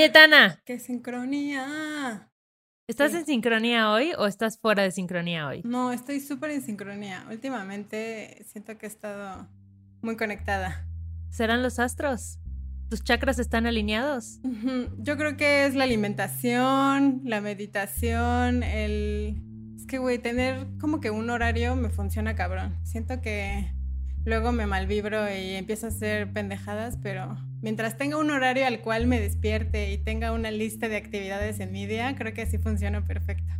Cayetana. ¡Qué sincronía! ¿Estás Sí. en sincronía hoy o estás fuera de sincronía hoy? No, estoy súper en sincronía. Últimamente siento que he estado muy conectada. ¿Serán los astros? ¿Tus chakras están alineados? Yo creo que es la alimentación, la meditación, el... Es que, güey, tener como que un horario me funciona cabrón. Siento que luego me malvibro y empiezo a hacer pendejadas, pero mientras tenga un horario al cual me despierte y tenga una lista de actividades en mi día, creo que así funciona perfecto.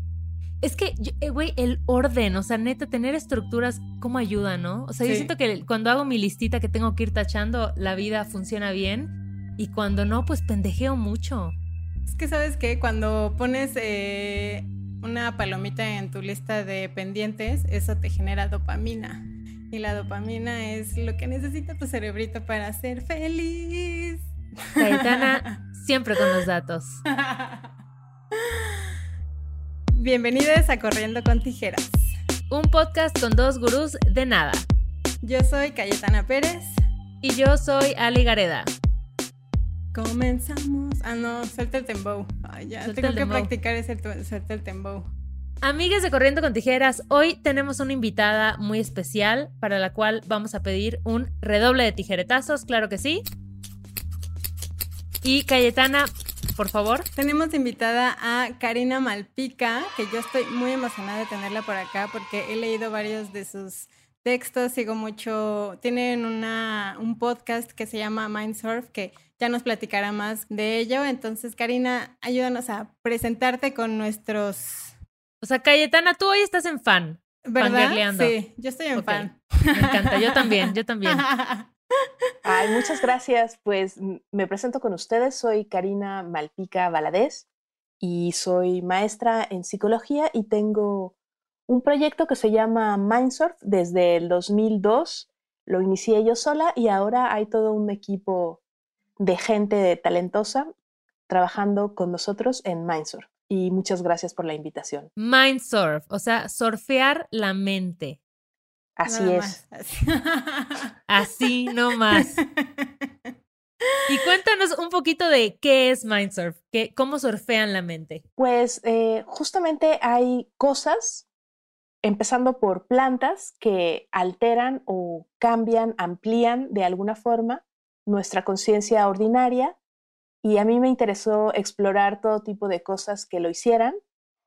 Es que, yo- eh, güey, el orden, o sea, neta, tener estructuras, ¿cómo ayuda, no? O sea, yo Sí. siento que cuando hago mi listita que tengo que ir tachando, la vida funciona bien. Y cuando no, pues pendejeo mucho. Es que sabes que cuando pones eh, una palomita en tu lista de pendientes, eso te genera dopamina. Y la dopamina es lo que necesita tu cerebrito para ser feliz. Cayetana, siempre con los datos. Bienvenidos a Corriendo con Tijeras. Un podcast con dos gurús de nada. Yo soy Cayetana Pérez. Y yo soy Ali Gareda. Comenzamos. Ah, no, suelta el tembow. Ay, ya, Suelta tengo que practicar ese suelta el tembow. Amigas de Corriendo con Tijeras, hoy tenemos una invitada muy especial para la cual vamos a pedir un redoble de tijeretazos, claro que sí. Y Cayetana, por favor. Tenemos invitada a Karina Malpica, que yo estoy muy emocionada de tenerla por acá porque he leído varios de sus textos, sigo mucho, tienen un podcast que se llama Mindsurf, que ya nos platicará más de ello. Entonces, Karina, ayúdanos a presentarte con nuestros... O sea, Cayetana, tú hoy estás en fan. ¿Verdad? Sí, yo estoy en fan. Me encanta, yo también, yo también. Ay, muchas gracias. Pues me presento con ustedes. Soy Karina Malpica Valadez y soy maestra en psicología y tengo un proyecto que se llama Mindsurf desde el 2002. Lo inicié yo sola y ahora hay todo un equipo de gente talentosa trabajando con nosotros en Mindsurf. Y muchas gracias por la invitación. Mindsurf, o sea, surfear la mente. Así Nada es. más, así. Así nomás. Y cuéntanos un poquito de qué es Mindsurf, qué, cómo surfean la mente. Pues eh, justamente hay cosas, empezando por plantas, que alteran o cambian, amplían de alguna forma nuestra conciencia ordinaria. Y a mí me interesó explorar todo tipo de cosas que lo hicieran,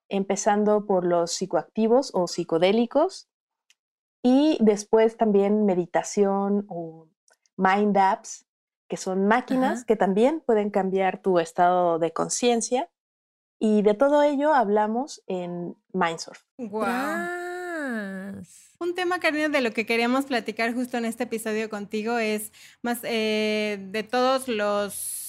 empezando por los psicoactivos o psicodélicos, y después también meditación o mind apps, que son máquinas Ajá. que también pueden cambiar tu estado de conciencia. Y de todo ello hablamos en Mindsurf. Guau. Tras. Un tema, Karina, de lo que queríamos platicar justo en este episodio contigo es más eh, de todos los,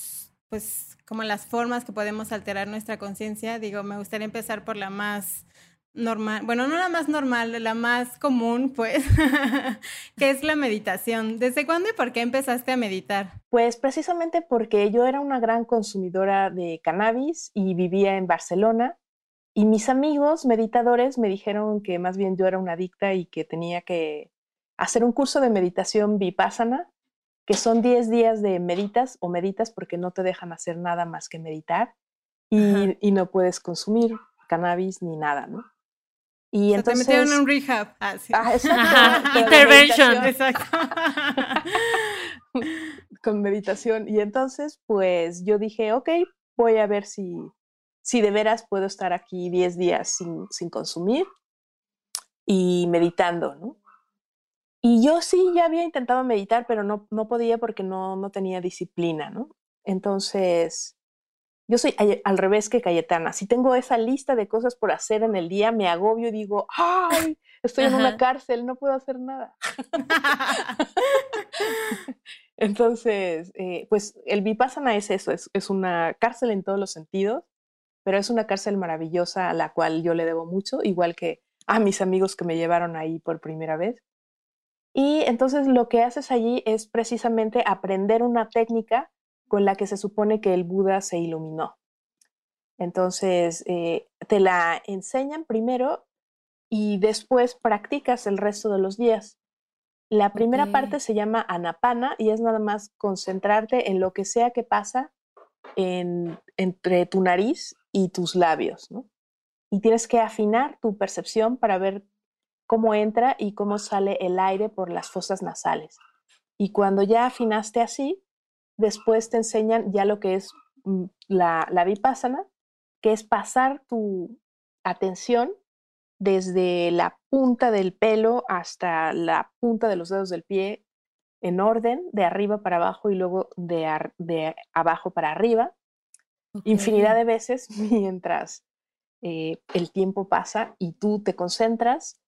pues, como las formas que podemos alterar nuestra conciencia. Digo, me gustaría empezar por la más normal, bueno, no la más normal, la más común, pues, que es la meditación. ¿Desde cuándo y por qué empezaste a meditar? Pues precisamente porque yo era una gran consumidora de cannabis y vivía en Barcelona. Y mis amigos meditadores me dijeron que más bien yo era una adicta y que tenía que hacer un curso de meditación vipassana, que son 10 días de meditas o meditas porque no te dejan hacer nada más que meditar y, no puedes consumir cannabis ni nada, ¿no? Y entonces... te metieron en un rehab. Ah, sí. Ah, exacto, intervention. Exacto. con meditación. Y entonces, pues yo dije, ok, voy a ver si, si de veras puedo estar aquí 10 días sin, sin consumir y meditando, ¿no? Y yo sí ya había intentado meditar, pero no, no podía porque no, no tenía disciplina, ¿no? Entonces, yo soy al- revés que Cayetana. Si tengo esa lista de cosas por hacer en el día, me agobio y digo, ¡ay! Estoy en una cárcel, no puedo hacer nada. Entonces, eh, pues el Vipassana es eso, es, es una cárcel en todos los sentidos, pero es una cárcel maravillosa a la cual yo le debo mucho, igual que a mis amigos que me llevaron ahí por primera vez. Y entonces lo que haces allí es precisamente aprender una técnica con la que se supone que el Buda se iluminó. Entonces, eh, te la enseñan primero y después practicas el resto de los días. La primera parte se llama anapana y es nada más concentrarte en lo que sea que pasa entre tu nariz y tus labios, ¿no? Y tienes que afinar tu percepción para ver cómo entra y cómo sale el aire por las fosas nasales. Y cuando ya afinaste así, después te enseñan ya lo que es mm, la, la vipassana, que es pasar tu atención desde la punta del pelo hasta la punta de los dedos del pie en orden, de arriba para abajo y luego de, de abajo para arriba, infinidad de veces mientras eh, el tiempo pasa y tú te concentras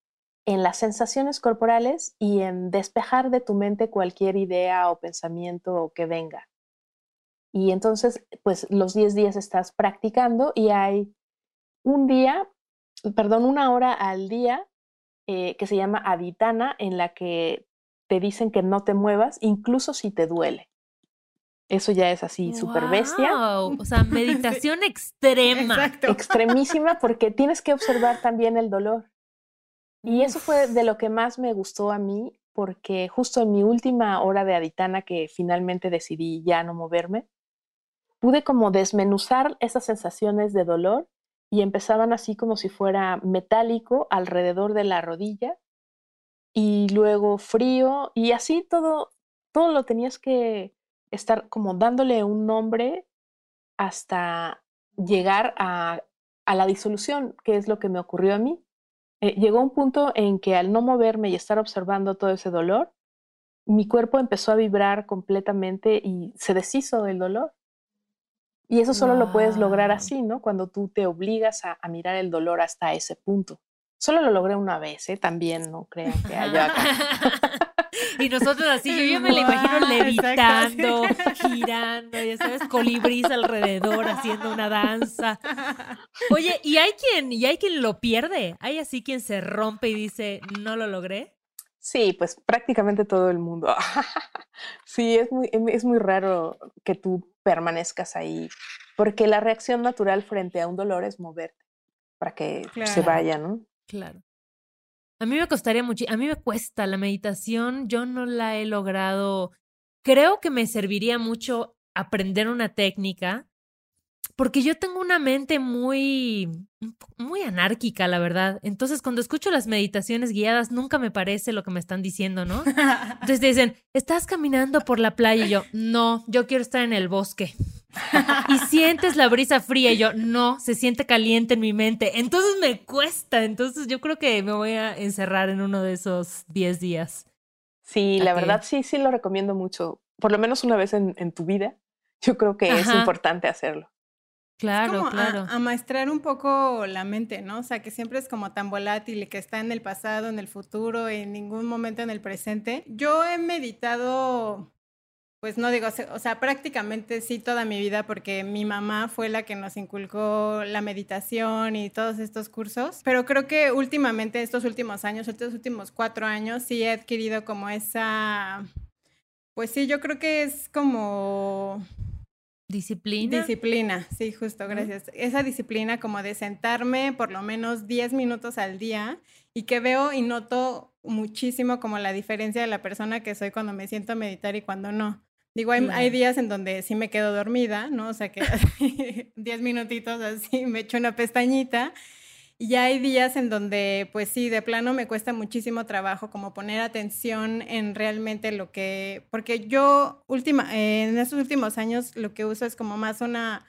en las sensaciones corporales y en despejar de tu mente cualquier idea o pensamiento que venga. Y entonces, pues los 10 días estás practicando y hay un día, perdón, una hora al día eh, que se llama aditana, en la que te dicen que no te muevas, incluso si te duele. Eso ya es así, súper bestia. O sea, meditación extrema. Extremísima porque tienes que observar también el dolor. Y eso fue de lo que más me gustó a mí, porque justo en mi última hora de aditana, que finalmente decidí ya no moverme, pude como desmenuzar esas sensaciones de dolor y empezaban así como si fuera metálico alrededor de la rodilla y luego frío y así todo, todo lo tenías que estar como dándole un nombre hasta llegar a, a la disolución, que es lo que me ocurrió a mí. Eh, llegó un punto en que al no moverme y estar observando todo ese dolor, mi cuerpo empezó a vibrar completamente y se deshizo del dolor. Y eso solo lo puedes lograr así, ¿no? Cuando tú te obligas a, mirar el dolor hasta ese punto. Solo lo logré una vez, ¿eh? También no crean que haya. y nosotros así, yo, me lo imagino levitando, girando, ya sabes, colibrís alrededor haciendo una danza. Oye, ¿y hay quien, y hay quien lo pierde? ¿Hay así quien se rompe y dice, no lo logré? Sí, pues prácticamente todo el mundo. sí, es muy, es muy raro que tú permanezcas ahí, porque la reacción natural frente a un dolor es moverte para que se vaya, ¿no? Claro. A mí me costaría mucho, a mí me cuesta la meditación, yo no la he logrado. Creo que me serviría mucho aprender una técnica, porque yo tengo una mente muy, muy anárquica, la verdad. Entonces, cuando escucho las meditaciones guiadas, nunca me parece lo que me están diciendo, ¿no? Entonces te dicen, estás caminando por la playa y yo, no, yo quiero estar en el bosque. y sientes la brisa fría y yo, no, se siente caliente en mi mente. Entonces me cuesta. Entonces yo creo que me voy a encerrar en uno de esos 10 días. Sí, la verdad sí, sí lo recomiendo mucho. Por lo menos una vez en, tu vida. Yo creo que es importante hacerlo. Claro, como claro. A, maestrar un poco la mente, ¿no? O sea, que siempre es como tan volátil y que está en el pasado, en el futuro, en ningún momento en el presente. Yo he meditado, pues no digo, o sea, prácticamente sí toda mi vida, porque mi mamá fue la que nos inculcó la meditación y todos estos cursos. Pero creo que últimamente, estos últimos años, estos últimos cuatro años, sí he adquirido como esa. Pues sí, yo creo que es como Disciplina. Disciplina, sí, justo, gracias. Esa disciplina como de sentarme por lo menos 10 minutos al día y que veo y noto muchísimo como la diferencia de la persona que soy cuando me siento a meditar y cuando no. Digo, hay, hay días en donde sí me quedo dormida, ¿no? O sea que 10 minutitos así me echo una pestañita y hay días en donde, pues sí, de plano me cuesta muchísimo trabajo como poner atención en realmente lo que, porque yo última, en estos últimos años lo que uso es como más una,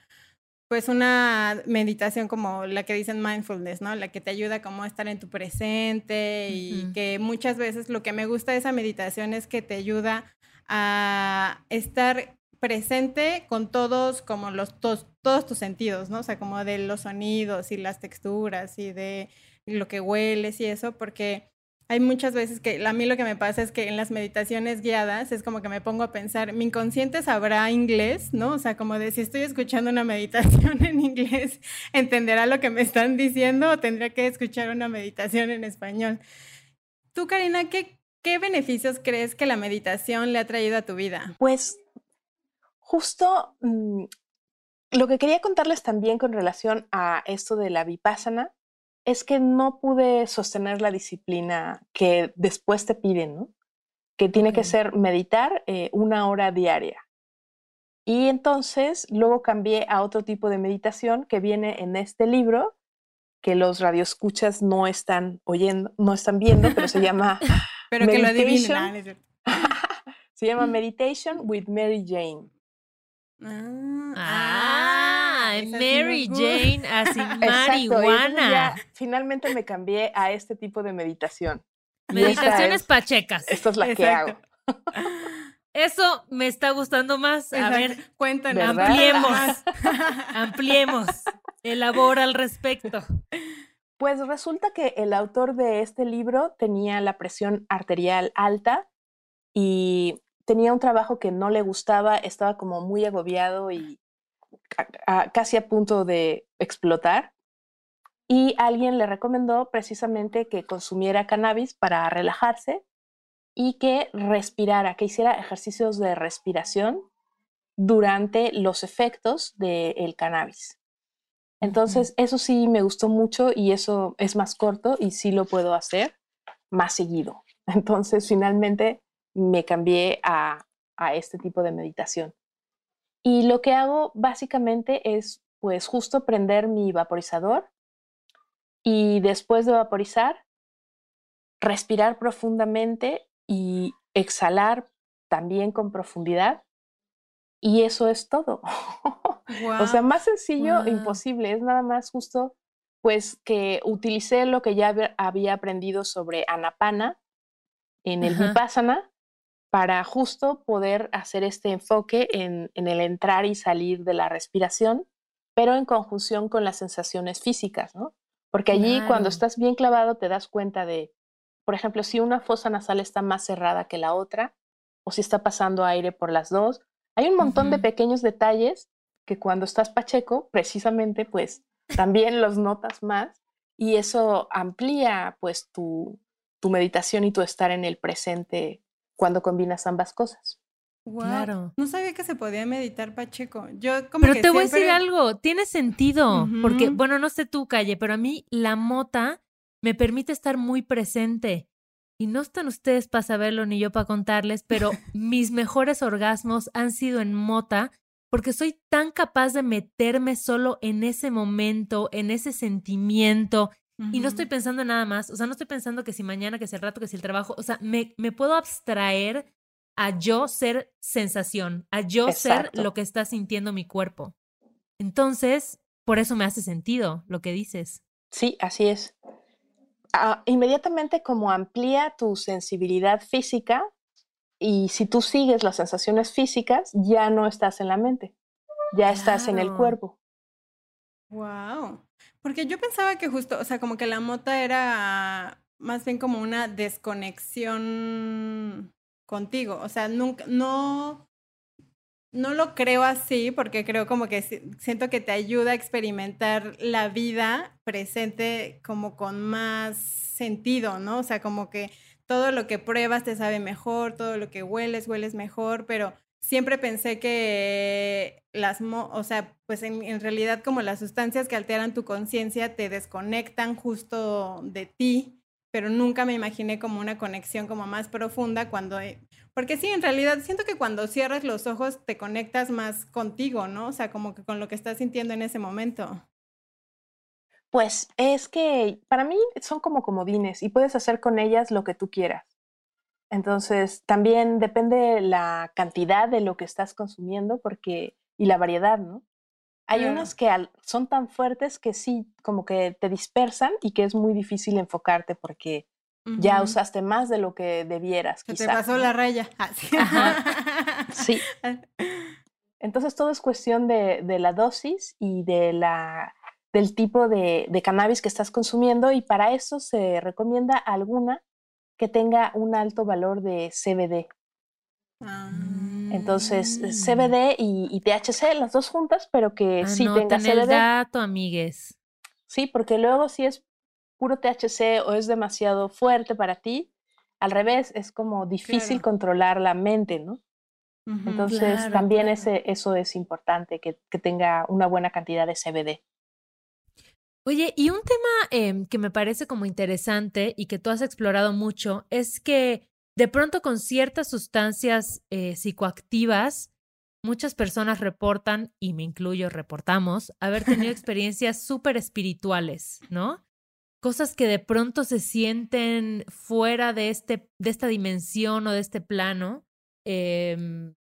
pues una meditación como la que dicen mindfulness, ¿no? La que te ayuda como a estar en tu presente y que muchas veces lo que me gusta de esa meditación es que te ayuda a estar presente con todos como los todos, todos tus sentidos, ¿no? O sea, como de los sonidos y las texturas y de lo que hueles y eso, porque hay muchas veces que a mí lo que me pasa es que en las meditaciones guiadas es como que me pongo a pensar, mi inconsciente sabrá inglés, ¿no? O sea, como de si estoy escuchando una meditación en inglés, entenderá lo que me están diciendo o tendría que escuchar una meditación en español. Tú, Karina, ¿qué, qué beneficios crees que la meditación le ha traído a tu vida? Pues justo mm, lo que quería contarles también con relación a esto de la vipassana es que no pude sostener la disciplina que después te piden, ¿no? Que tiene que ser meditar eh, una hora diaria. Y entonces luego cambié a otro tipo de meditación que viene en este libro, que los radioescuchas no están oyendo, no están viendo, pero se llama Pero que lo adivinen. se llama Meditation with Mary Jane. Ah, ah Mary Jane así marihuana. finalmente me cambié a este tipo de meditación. Meditaciones pachecas. Esta es la que hago. Eso me está gustando más. A ver, cuéntanos. Ampliemos. ampliemos. Elabora al respecto. Pues resulta que el autor de este libro tenía la presión arterial alta y tenía un trabajo que no le gustaba, estaba como muy agobiado y casi a punto de explotar. Y alguien le recomendó precisamente que consumiera cannabis para relajarse y que respirara, que hiciera ejercicios de respiración durante los efectos del cannabis. Entonces, eso sí me gustó mucho y eso es más corto y sí lo puedo hacer más seguido. Entonces, finalmente me cambié a, este tipo de meditación. Y lo que hago básicamente es, pues, justo prender mi vaporizador y después de vaporizar, respirar profundamente y exhalar también con profundidad. Y eso es todo. o sea, más sencillo, imposible. Es nada más justo, pues, que utilicé lo que ya había aprendido sobre Anapana en el Vipassana para justo poder hacer este enfoque en, el entrar y salir de la respiración, pero en conjunción con las sensaciones físicas, ¿no? Porque allí cuando estás bien clavado te das cuenta de, por ejemplo, si una fosa nasal está más cerrada que la otra, o si está pasando aire por las dos. Hay un montón de pequeños detalles que cuando estás pacheco, precisamente, pues también los notas más y eso amplía pues tu, tu meditación y tu estar en el presente cuando combinas ambas cosas. Claro. No sabía que se podía meditar Pacheco. Yo como Pero te voy a decir algo, tiene sentido, porque bueno, no sé tú, Calle, pero a mí la mota me permite estar muy presente. Y no están ustedes para saberlo ni yo para contarles, pero mis mejores orgasmos han sido en mota porque soy tan capaz de meterme solo en ese momento, en ese sentimiento, y no estoy pensando en nada más, o sea, no estoy pensando que si mañana, que si el rato, que si el trabajo, o sea, me, me puedo abstraer a yo ser sensación, a yo ser lo que está sintiendo mi cuerpo. Entonces, por eso me hace sentido lo que dices. Sí, así es. Inmediatamente como amplía tu sensibilidad física y si tú sigues las sensaciones físicas, ya no estás en la mente, ya estás en el cuerpo. Wow. Porque yo pensaba que justo, o sea, como que la mota era más bien como una desconexión contigo. O sea, nunca, no, no lo creo así porque creo como que siento que te ayuda a experimentar la vida presente como con más sentido, ¿no? O sea, como que todo lo que pruebas te sabe mejor, todo lo que hueles, hueles mejor, pero siempre pensé que las, o sea, pues en, realidad como las sustancias que alteran tu conciencia te desconectan justo de ti, pero nunca me imaginé como una conexión como más profunda cuando, eh, porque sí, en realidad siento que cuando cierras los ojos te conectas más contigo, ¿no? O sea, como que con lo que estás sintiendo en ese momento. Pues es que para mí son como comodines y puedes hacer con ellas lo que tú quieras. Entonces, también depende la cantidad de lo que estás consumiendo porque, y la variedad, ¿no? Hay unos que son tan fuertes que sí, como que te dispersan y que es muy difícil enfocarte porque ya usaste más de lo que debieras. Se te pasó la raya. Ah, sí. Entonces todo es cuestión de, la dosis y de la, del tipo de, de, cannabis que estás consumiendo y para eso se recomienda alguna que tenga un alto valor de CBD. Ah. Entonces, eh, CBD y, THC, las dos juntas, pero que sí tenga CBD. el dato, amigues. Sí, porque luego si es puro THC o es demasiado fuerte para ti, al revés, es como difícil controlar la mente, ¿no? Entonces, también Ese, eso es importante, que, que tenga una buena cantidad de CBD. Oye, y un tema em, que me parece como interesante y que tú has explorado mucho es que de pronto con ciertas sustancias eh, psicoactivas muchas personas reportan, y me incluyo, reportamos, haber tenido experiencias súper espirituales, ¿no? Cosas que de pronto se sienten fuera de, este, de esta dimensión o de este plano. Em,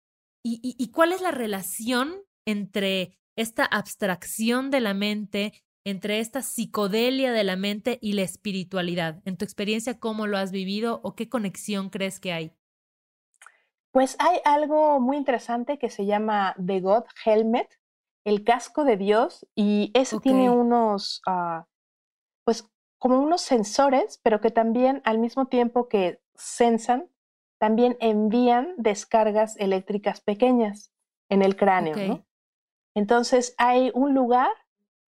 y cuál es la relación entre esta abstracción de la mente, entre esta psicodelia de la mente y la espiritualidad? En tu experiencia, ¿cómo lo has vivido o qué conexión crees que hay? Pues hay algo muy interesante que se llama The God Helmet, el casco de Dios, y ese tiene unos, ah, pues como unos sensores, pero que también al mismo tiempo que sensan, también envían descargas eléctricas pequeñas en el cráneo. Entonces hay un lugar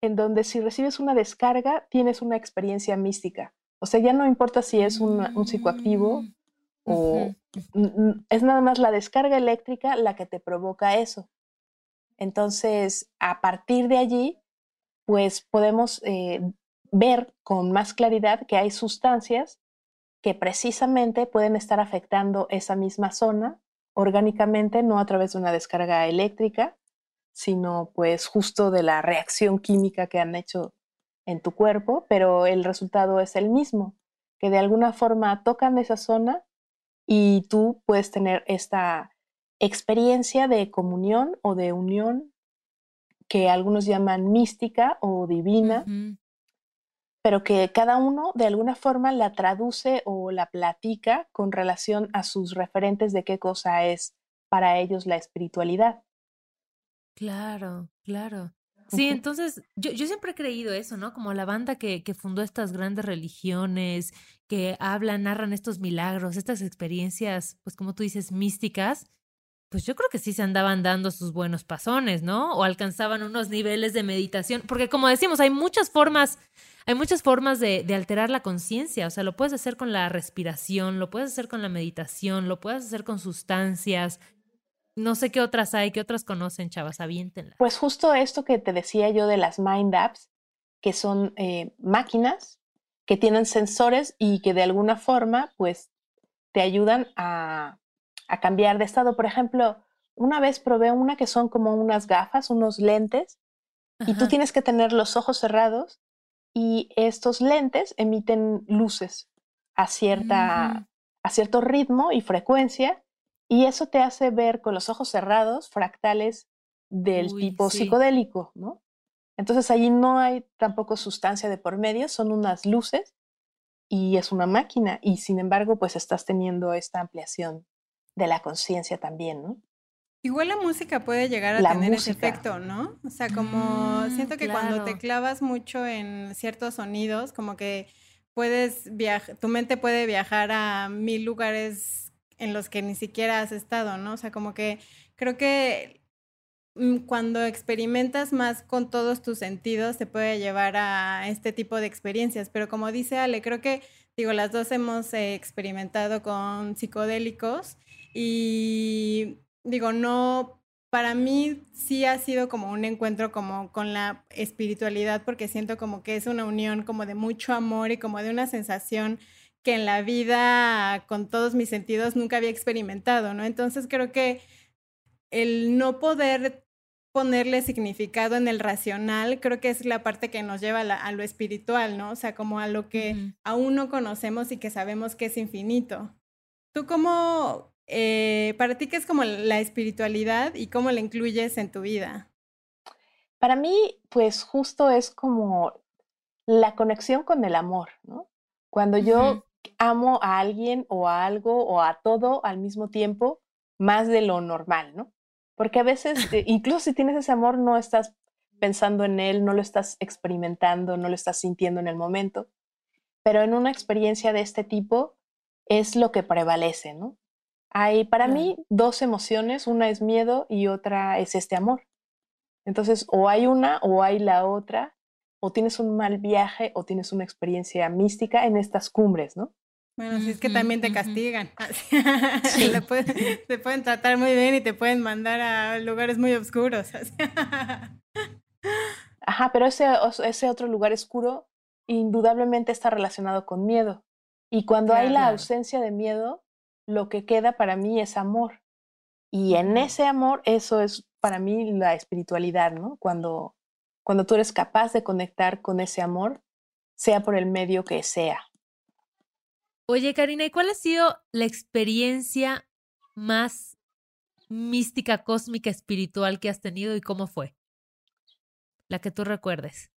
en donde si recibes una descarga tienes una experiencia mística. O sea, ya no importa si es un, un psicoactivo mm o es nada más la descarga eléctrica la que te provoca eso. Entonces, a partir de allí, pues podemos eh, ver con más claridad que hay sustancias que precisamente pueden estar afectando esa misma zona orgánicamente, no a través de una descarga eléctrica, sino pues justo de la reacción química que han hecho en tu cuerpo, pero el resultado es el mismo, que de alguna forma tocan esa zona y tú puedes tener esta experiencia de comunión o de unión que algunos llaman mística o divina, pero que cada uno de alguna forma la traduce o la platica con relación a sus referentes de qué cosa es para ellos la espiritualidad. Claro, claro. Sí, entonces yo, yo siempre he creído eso, ¿no? Como la banda que, que fundó estas grandes religiones, que hablan, narran estos milagros, estas experiencias, pues como tú dices, místicas, pues yo creo que sí se andaban dando sus buenos pasones, ¿no? O alcanzaban unos niveles de meditación, porque como decimos, hay muchas formas, hay muchas formas de, alterar la conciencia, o sea, lo puedes hacer con la respiración, lo puedes hacer con la meditación, lo puedes hacer con sustancias, no sé qué otras hay, qué otras conocen, chavas, aviéntenla. Pues justo esto que te decía yo de las Mind Apps, que son eh, máquinas que tienen sensores y que de alguna forma, pues, te ayudan a, a cambiar de estado. Por ejemplo, una vez probé una que son como unas gafas, unos lentes, y tú tienes que tener los ojos cerrados y estos lentes emiten luces a, cierta, a cierto ritmo y frecuencia y eso te hace ver con los ojos cerrados fractales del tipo psicodélico, ¿no? Entonces allí no hay tampoco sustancia de por medio, son unas luces y es una máquina y sin embargo pues estás teniendo esta ampliación de la conciencia también, ¿no? Igual la música puede llegar a tener ese efecto, ¿no? O sea, como siento mm, que cuando te clavas mucho en ciertos sonidos, como que puedes viajar, tu mente puede viajar a mil lugares en los que ni siquiera has estado, ¿no? O sea, como que creo que mm, cuando experimentas más con todos tus sentidos te puede llevar a este tipo de experiencias, pero como dice Ale, creo que, digo, las dos hemos eh, experimentado con psicodélicos y digo, no, para mí sí ha sido como un encuentro como con la espiritualidad porque siento como que es una unión como de mucho amor y como de una sensación que en la vida con todos mis sentidos nunca había experimentado, ¿no? Entonces creo que el no poder ponerle significado en el racional, creo que es la parte que nos lleva a, lo espiritual, ¿no? O sea, como a lo que aún no conocemos y que sabemos que es infinito. ¿Tú cómo, eh, para ti qué es como la espiritualidad y cómo la incluyes en tu vida? Para mí, pues justo es como la conexión con el amor, ¿no? Cuando yo amo a alguien o a algo o a todo al mismo tiempo más de lo normal, ¿no? Porque a veces, eh, incluso si tienes ese amor, no estás pensando en él, no lo estás experimentando, no lo estás sintiendo en el momento, pero en una experiencia de este tipo es lo que prevalece, ¿no? Hay para mí dos emociones, una es miedo y otra es este amor. Entonces, o hay una o hay la otra, o tienes un mal viaje o tienes una experiencia mística en estas cumbres, ¿no? Bueno, si es que también te castigan. Sí. te pueden tratar muy bien y te pueden mandar a lugares muy oscuros. Ajá, pero ese, ese otro lugar oscuro indudablemente está relacionado con miedo. Y cuando hay la ausencia de miedo, lo que queda para mí es amor. Y en ese amor, eso es para mí la espiritualidad, ¿no? Cuando, cuando tú eres capaz de conectar con ese amor, sea por el medio que sea. Oye, Karina, ¿y cuál ha sido la experiencia más mística, cósmica, espiritual que has tenido y cómo fue? La que tú recuerdes.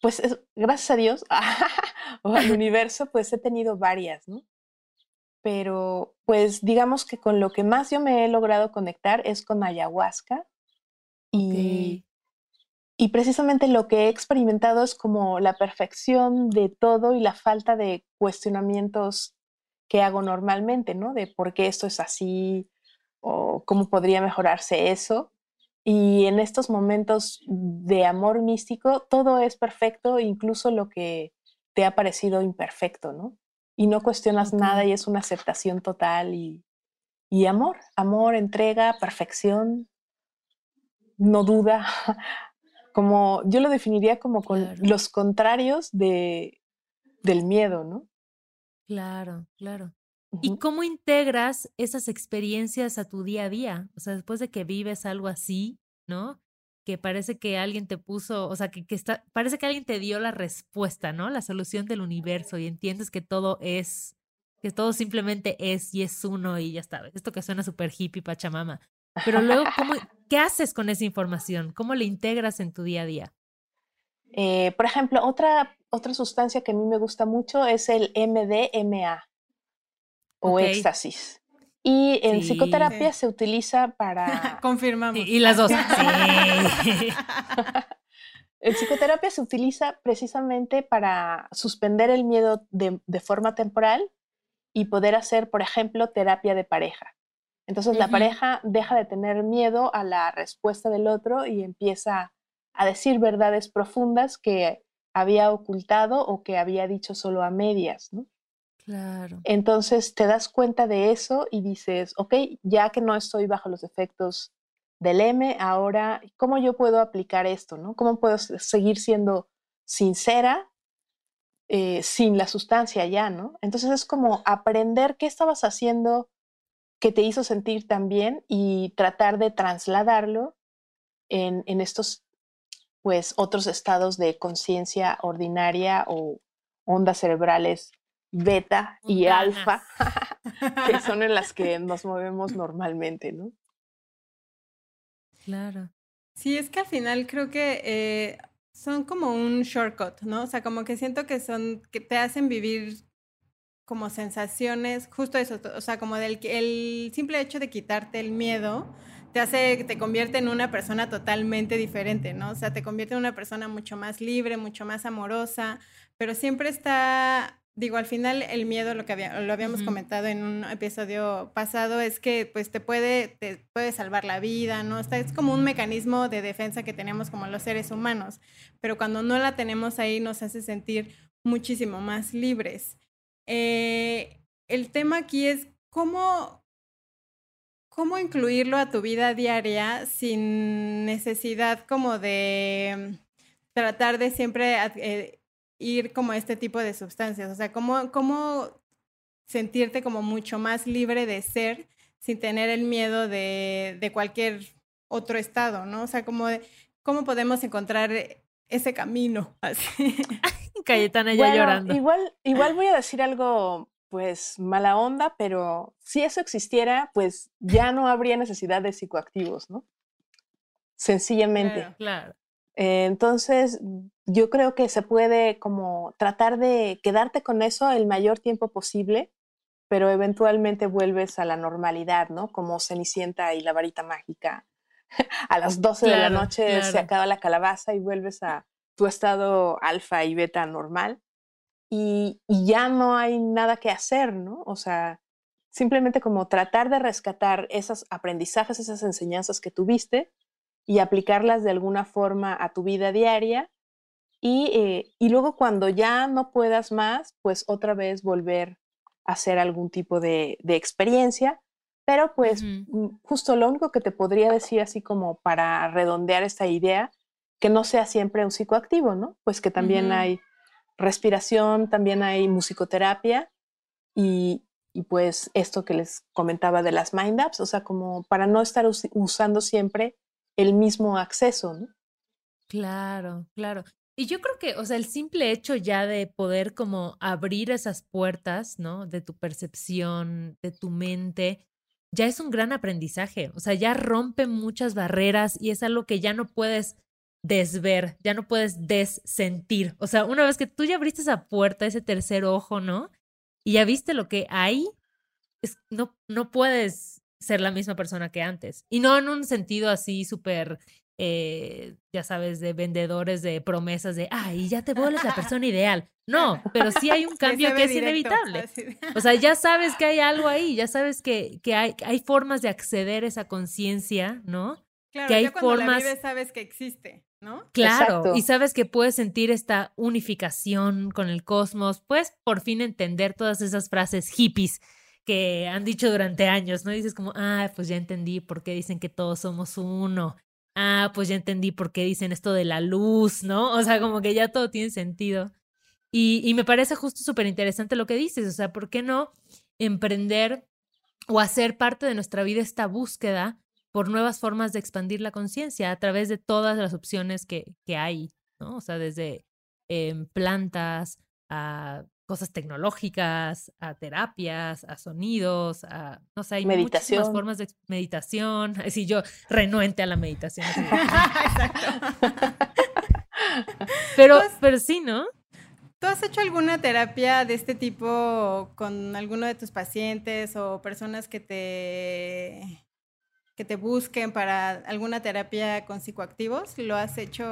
Pues gracias a Dios o al universo, pues he tenido varias, ¿no? Pero pues digamos que con lo que más yo me he logrado conectar es con ayahuasca. Y, y precisamente lo que he experimentado es como la perfección de todo y la falta de cuestionamientos que hago normalmente, ¿no? De por qué esto es así o cómo podría mejorarse eso. Y en estos momentos de amor místico, todo es perfecto, incluso lo que te ha parecido imperfecto, ¿no? Y no cuestionas nada y es una aceptación total y, y amor, amor, entrega, perfección, no duda, como yo lo definiría como con los contrarios de, del miedo, ¿no? Claro, claro. ¿Y cómo integras esas experiencias a tu día a día? O sea, después de que vives algo así, ¿no? Que parece que alguien te puso, o sea, que, que está, parece que alguien te dio la respuesta, ¿no? La solución del universo y entiendes que todo es, que todo simplemente es y es uno y ya está. Esto que suena súper hippie, pachamama. Pero luego, ¿cómo, ¿qué haces con esa información? ¿Cómo la integras en tu día a día? Eh, por ejemplo, otra, otra sustancia que a mí me gusta mucho es el MDMA o éxtasis. Y en psicoterapia se utiliza para... Confirmamos. y las dos. en psicoterapia se utiliza precisamente para suspender el miedo de, de, forma temporal y poder hacer, por ejemplo, terapia de pareja. Entonces la pareja deja de tener miedo a la respuesta del otro y empieza a decir verdades profundas que había ocultado o que había dicho solo a medias, ¿no? Claro. Entonces te das cuenta de eso y dices, ok, ya que no estoy bajo los efectos del M, ahora, ¿cómo yo puedo aplicar esto? ¿no? ¿Cómo puedo seguir siendo sincera eh, sin la sustancia ya? ¿no? Entonces es como aprender qué estabas haciendo que te hizo sentir tan bien y tratar de trasladarlo en, en estos pues otros estados de conciencia ordinaria o ondas cerebrales beta y alfa, que son en las que nos movemos normalmente, ¿no? Claro. Sí, es que al final creo que eh, son como un shortcut, ¿no? O sea, como que siento que son, que te hacen vivir como sensaciones, justo eso, o sea, como del el simple hecho de quitarte el miedo te hace, te convierte en una persona totalmente diferente, ¿no? O sea, te convierte en una persona mucho más libre, mucho más amorosa, pero siempre está, digo, al final el miedo, lo que lo habíamos comentado en un episodio pasado, es que pues te puede, te puede salvar la vida, ¿no? Es como un mecanismo de defensa que tenemos como los seres humanos, pero cuando no la tenemos ahí nos hace sentir muchísimo más libres. Eh, el tema aquí es cómo, cómo incluirlo a tu vida diaria sin necesidad como de tratar de siempre eh, ir como a este tipo de sustancias. O sea, cómo, cómo sentirte como mucho más libre de ser sin tener el miedo de, de cualquier otro estado, ¿no? O sea, cómo, cómo podemos encontrar ese camino así. Cayetana ya llorando. Igual, igual voy a decir algo, pues, mala onda, pero si eso existiera, pues ya no habría necesidad de psicoactivos, ¿no? Sencillamente. Claro. Entonces, yo creo que se puede como tratar de quedarte con eso el mayor tiempo posible, pero eventualmente vuelves a la normalidad, ¿no? Como Cenicienta y la varita mágica. a las 12 de la noche se acaba la calabaza y vuelves a tu estado alfa y beta normal y, ya no hay nada que hacer, ¿no? O sea, simplemente como tratar de rescatar esos aprendizajes, esas enseñanzas que tuviste y aplicarlas de alguna forma a tu vida diaria y, eh, y luego cuando ya no puedas más, pues otra vez volver a hacer algún tipo de, de experiencia. Pero pues mm, justo lo único que te podría decir así como para redondear esta idea que no sea siempre un psicoactivo, ¿no? Pues que también hay respiración, también hay musicoterapia y, y pues esto que les comentaba de las mind apps, o sea, como para no estar usando siempre el mismo acceso, ¿no? Claro, claro. Y yo creo que, o sea, el simple hecho ya de poder como abrir esas puertas, ¿no? De tu percepción, de tu mente, ya es un gran aprendizaje. O sea, ya rompe muchas barreras y es algo que ya no puedes desver, ya no puedes desentir. O sea, una vez que tú ya abriste esa puerta, ese tercer ojo, ¿no? Y ya viste lo que hay, no, no puedes ser la misma persona que antes. Y no en un sentido así súper eh, ya sabes, de vendedores de promesas de, ay, ya te vuelves la persona ideal. No, pero sí hay un cambio que es inevitable. O sea, ya sabes que hay algo ahí, ya sabes que, que hay, hay formas de acceder a esa conciencia, ¿no? Claro, que hay ya cuando formas. la vives sabes que existe, ¿no? Claro, Exacto. y sabes que puedes sentir esta unificación con el cosmos, puedes por fin entender todas esas frases hippies que han dicho durante años, ¿no? Dices como, ah, pues ya entendí por qué dicen que todos somos uno, ah, pues ya entendí por qué dicen esto de la luz, ¿no? O sea, como que ya todo tiene sentido. Y, me parece justo súper interesante lo que dices, o sea, ¿por qué no emprender o hacer parte de nuestra vida esta búsqueda por nuevas formas de expandir la conciencia a través de todas las opciones que, que hay, ¿no? O sea, desde em, plantas a cosas tecnológicas, a terapias, a sonidos, a, no sé, hay muchísimas Meditación. formas de meditación. Sí, yo renuente a la meditación. así Exacto. pero, Pues- pero sí, ¿no? ¿Tú has hecho alguna terapia de este tipo con alguno de tus pacientes o personas que te que te busquen para alguna terapia con psicoactivos? ¿Lo has hecho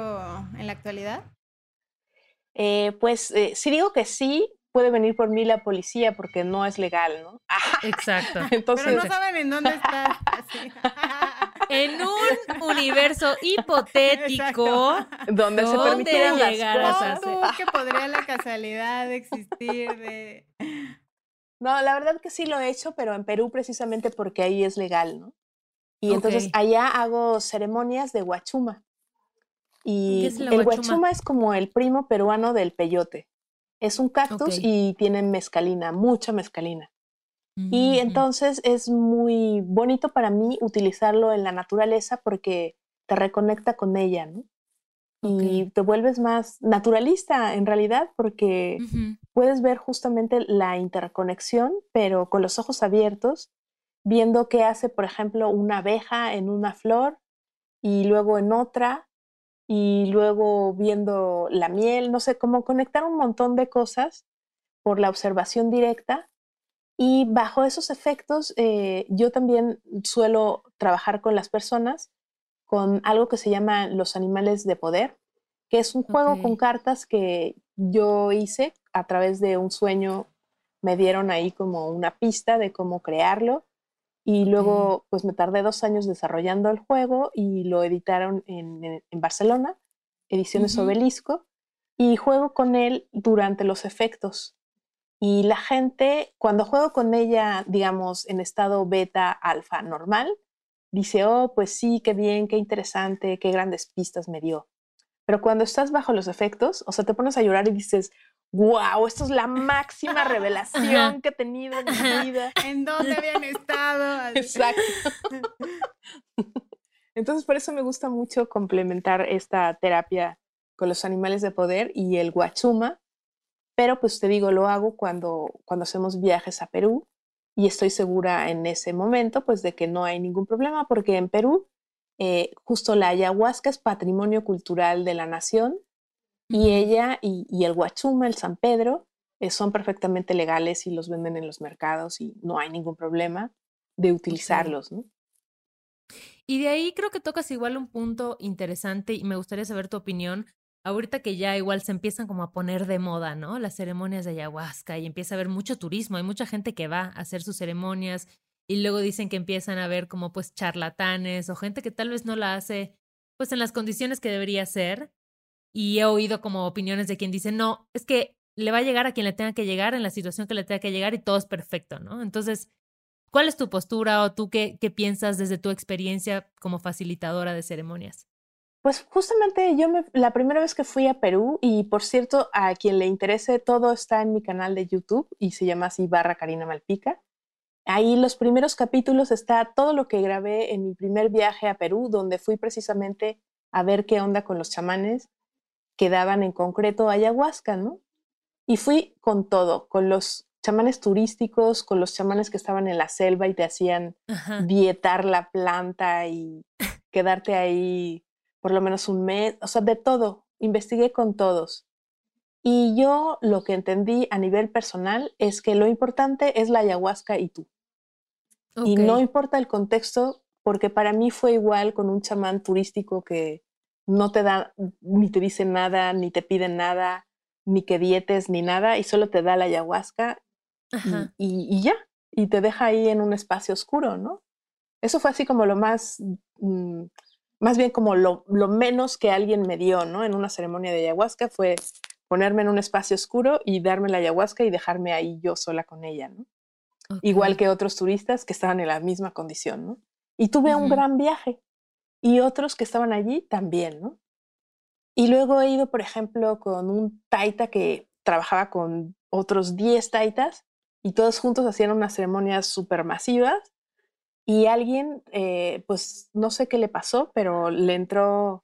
en la actualidad? Eh, pues eh, si digo que sí, puede venir por mí la policía porque no es legal, ¿no? Exacto. Entonces, Pero no saben en dónde estás. Así. En un universo hipotético, Exacto. donde se ¿Dónde permitieran las llegaras a cosas. ¿Cómo tú que podría la casualidad existir de... No, la verdad que sí lo he hecho, pero en Perú precisamente porque ahí es legal, ¿no? Y entonces allá hago ceremonias de huachuma. Y ¿Qué es la el huachuma? huachuma es como el primo peruano del peyote. Es un cactus y tiene mezcalina, mucha mezcalina. Y Ujú. entonces es muy bonito para mí utilizarlo en la naturaleza porque te reconecta con ella, ¿no? Y te vuelves más naturalista en realidad porque puedes ver justamente la interconexión, pero con los ojos abiertos, viendo qué hace, por ejemplo, una abeja en una flor y luego en otra, y luego viendo la miel, no sé, cómo conectar un montón de cosas por la observación directa. Y bajo esos efectos, eh, yo también suelo trabajar con las personas con algo que se llama los animales de poder, que es un juego con cartas que yo hice a través de un sueño. Me dieron ahí como una pista de cómo crearlo y luego pues me tardé dos años desarrollando el juego y lo editaron en, en- en Barcelona, Ediciones. Obelisco, y juego con él durante los efectos. Y la gente, cuando juego con ella, digamos, en estado beta, alfa, normal, dice, oh, pues sí, qué bien, qué interesante, qué grandes pistas me dio. Pero cuando estás bajo los efectos, o sea, te pones a llorar y dices, wow, esto es la máxima revelación que he tenido en mi vida. ¿En dónde habían estado? Exacto. Entonces, por eso me gusta mucho complementar esta terapia con los animales de poder y el guachuma. Pero, pues te digo, lo hago cuando, cuando hacemos viajes a Perú y estoy segura en ese momento, pues, de que no hay ningún problema, porque en Perú, eh, justo la ayahuasca es patrimonio cultural de la nación y ella y, y el guachuma, el San Pedro, eh, son perfectamente legales y los venden en los mercados y no hay ningún problema de utilizarlos, ¿no? Y de ahí creo que tocas igual un punto interesante y me gustaría saber tu opinión. Ahorita que ya igual se empiezan como a poner de moda, ¿no? Las ceremonias de ayahuasca y empieza a haber mucho turismo, hay mucha gente que va a hacer sus ceremonias y luego dicen que empiezan a ver como pues charlatanes o gente que tal vez no la hace pues en las condiciones que debería ser. Y he oído como opiniones de quien dice, no, es que le va a llegar a quien le tenga que llegar en la situación que le tenga que llegar y todo es perfecto, ¿no? Entonces, ¿cuál es tu postura o tú qué, qué piensas desde tu experiencia como facilitadora de ceremonias? Pues justamente yo me, la primera vez que fui a Perú, y por cierto, a quien le interese, todo está en mi canal de YouTube y se llama así barra Karina Malpica. ahí los primeros capítulos está todo lo que grabé en mi primer viaje a Perú, donde fui precisamente a ver qué onda con los chamanes que daban en concreto ayahuasca, ¿no? Y fui con todo, con los chamanes turísticos, con los chamanes que estaban en la selva y te hacían dietar la planta y quedarte ahí por lo menos un mes, o sea, de todo, investigué con todos. Y yo lo que entendí a nivel personal es que lo importante es la ayahuasca y tú. Y no importa el contexto, porque para mí fue igual con un chamán turístico que no te da, ni te dice nada, ni te pide nada, ni que dietes, ni nada, y solo te da la ayahuasca y, ya, y te deja ahí en un espacio oscuro, ¿no? Eso fue así como lo más, mm, más bien como lo, lo, menos que alguien me dio, ¿no? En una ceremonia de ayahuasca fue ponerme en un espacio oscuro y darme la ayahuasca y dejarme ahí yo sola con ella, ¿no? Igual que otros turistas que estaban en la misma condición, ¿no? Y tuve un gran viaje y otros que estaban allí también, ¿no? Y luego he ido, por ejemplo, con un taita que trabajaba con otros 10 taitas y todos juntos hacían unas ceremonias súper masivas y alguien, eh, pues no sé qué le pasó, pero le entró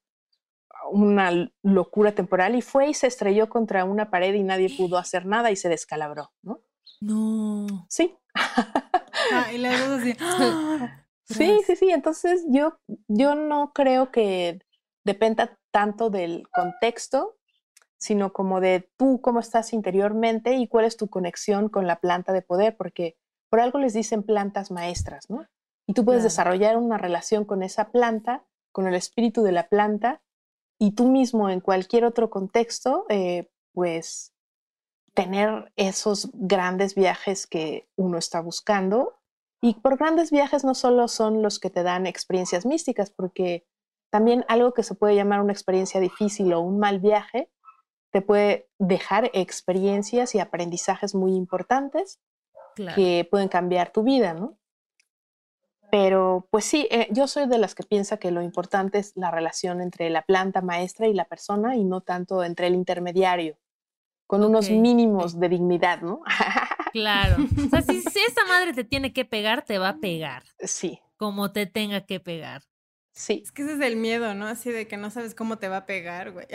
una locura temporal y fue y se estrelló contra una pared y nadie pudo hacer nada y se descalabró, ¿no? No. Sí. Ah, y así. Sí, sí, sí. Entonces yo, yo no creo que dependa tanto del contexto, sino como de tú cómo estás interiormente y cuál es tu conexión con la planta de poder, porque por algo les dicen plantas maestras, ¿no? Y tú puedes desarrollar una relación con esa planta, con el espíritu de la planta, y tú mismo en cualquier otro contexto, eh, pues tener esos grandes viajes que uno está buscando. Y por grandes viajes no solo son los que te dan experiencias místicas, porque también algo que se puede llamar una experiencia difícil o un mal viaje te puede dejar experiencias y aprendizajes muy importantes que pueden cambiar tu vida, ¿no? Pero pues sí, eh, yo soy de las que piensa que lo importante es la relación entre la planta maestra y la persona y no tanto entre el intermediario, con unos mínimos de dignidad, ¿no? Claro. O sea, si, esa madre te tiene que pegar, te va a pegar. Sí. Como te tenga que pegar. Sí. Es que ese es el miedo, ¿no? Así de que no sabes cómo te va a pegar, güey.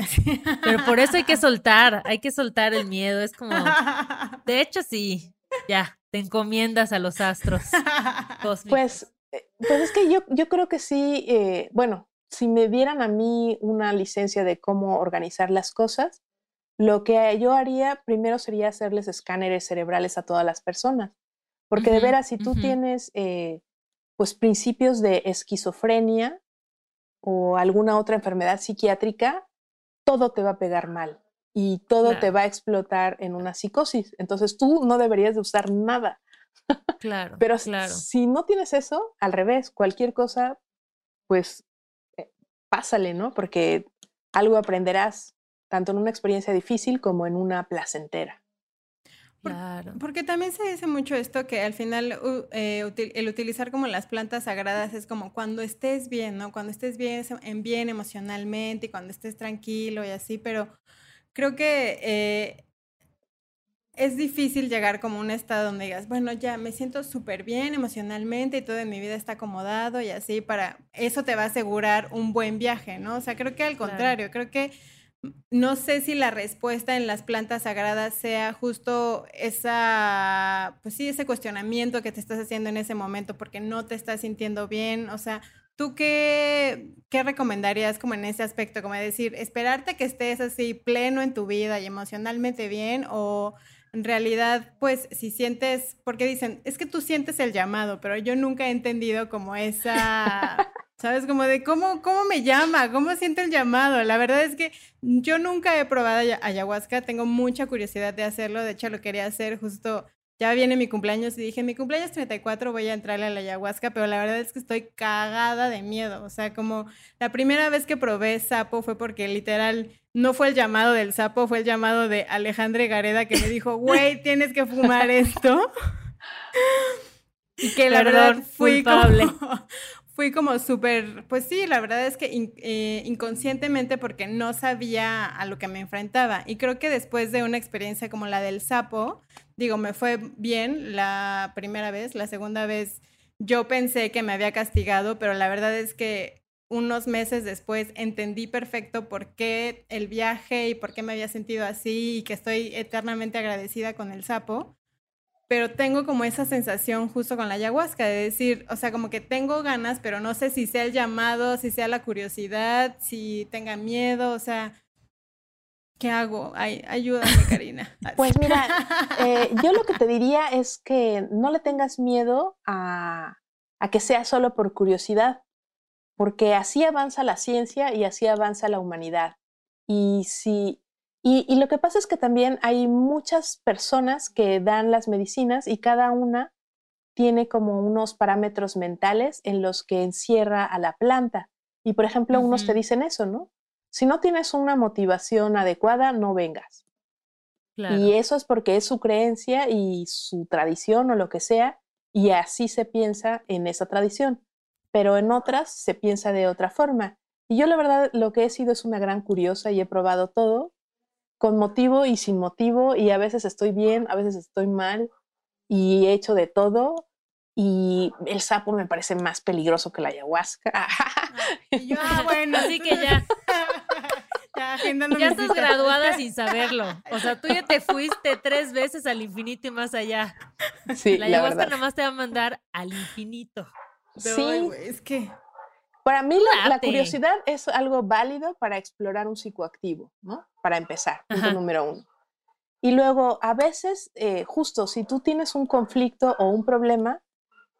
Pero por eso hay que soltar, hay que soltar el miedo. Es como, de hecho, sí, ya, te encomiendas a los astros. Pues eh, pues es que yo, yo creo que sí, eh, bueno, si me dieran a mí una licencia de cómo organizar las cosas, lo que yo haría primero sería hacerles escáneres cerebrales a todas las personas. Porque de veras, si tú tienes eh, pues principios de esquizofrenia o alguna otra enfermedad psiquiátrica, todo te va a pegar mal y todo te va a explotar en una psicosis. Entonces tú no deberías de usar nada. Claro. Pero claro. si no tienes eso, al revés, cualquier cosa, pues eh, pásale, ¿no? Porque algo aprenderás tanto en una experiencia difícil como en una placentera. Claro. Porque también se dice mucho esto que al final eh, el utilizar como las plantas sagradas es como cuando estés bien, ¿no? Cuando estés bien, en bien emocionalmente y cuando estés tranquilo y así, pero creo que eh, es difícil llegar como a un estado donde digas, bueno, ya me siento súper bien emocionalmente y todo en mi vida está acomodado y así para, eso te va a asegurar un buen viaje, ¿no? O sea, creo que al contrario, creo que no sé si la respuesta en las plantas sagradas sea justo esa, pues sí, ese cuestionamiento que te estás haciendo en ese momento porque no te estás sintiendo bien, o sea, ¿Tú qué, qué recomendarías como en ese aspecto? Como decir, esperarte que estés así pleno en tu vida y emocionalmente bien o en realidad, pues si sientes, porque dicen, es que tú sientes el llamado, pero yo nunca he entendido como esa, ¿sabes? Como de cómo, cómo me llama, cómo siento el llamado. La verdad es que yo nunca he probado ayahuasca, tengo mucha curiosidad de hacerlo, de hecho lo quería hacer justo ya viene mi cumpleaños y dije, mi cumpleaños 34 voy a entrarle a la ayahuasca, pero la verdad es que estoy cagada de miedo. O sea, como la primera vez que probé sapo fue porque literal no fue el llamado del sapo, fue el llamado de Alejandre Gareda que me dijo, güey, tienes que fumar esto. y que la verdad fui culpable. fui como súper, pues sí, la verdad es que eh, inconscientemente porque no sabía a lo que me enfrentaba. Y creo que después de una experiencia como la del sapo, digo, me fue bien la primera vez, la segunda vez yo pensé que me había castigado, pero la verdad es que unos meses después entendí perfecto por qué el viaje y por qué me había sentido así y que estoy eternamente agradecida con el sapo. Pero tengo como esa sensación justo con la ayahuasca de decir, o sea, como que tengo ganas, pero no sé si sea el llamado, si sea la curiosidad, si tenga miedo, o sea, ¿qué hago? Ay, ayúdame, Karina. Pues mira, eh, yo lo que te diría es que no le tengas miedo a, a que sea solo por curiosidad porque así avanza la ciencia y así avanza la humanidad. Y, si, y, lo que pasa es que también hay muchas personas que dan las medicinas y cada una tiene como unos parámetros mentales en los que encierra a la planta. Y por ejemplo, unos te dicen eso, ¿no? Si no tienes una motivación adecuada, no vengas. Y eso es porque es su creencia y su tradición o lo que sea, y así se piensa en esa tradición pero en otras se piensa de otra forma. Y yo la verdad lo que he sido es una gran curiosa y he probado todo, con motivo y sin motivo, y a veces estoy bien, a veces estoy mal, y he hecho de todo. Y el sapo me parece más peligroso que la ayahuasca. yo, ah, bueno, así que ya. ya, estás graduada sin saberlo. O sea, tú ya te fuiste tres veces al infinito y más allá. Sí, la ayahuasca nada más te va a mandar al infinito sí, es que... Para mí la, curiosidad es algo válido para explorar un psicoactivo, ¿no? Para empezar, punto número uno. Y luego, a veces, eh, justo si tú tienes un conflicto o un problema,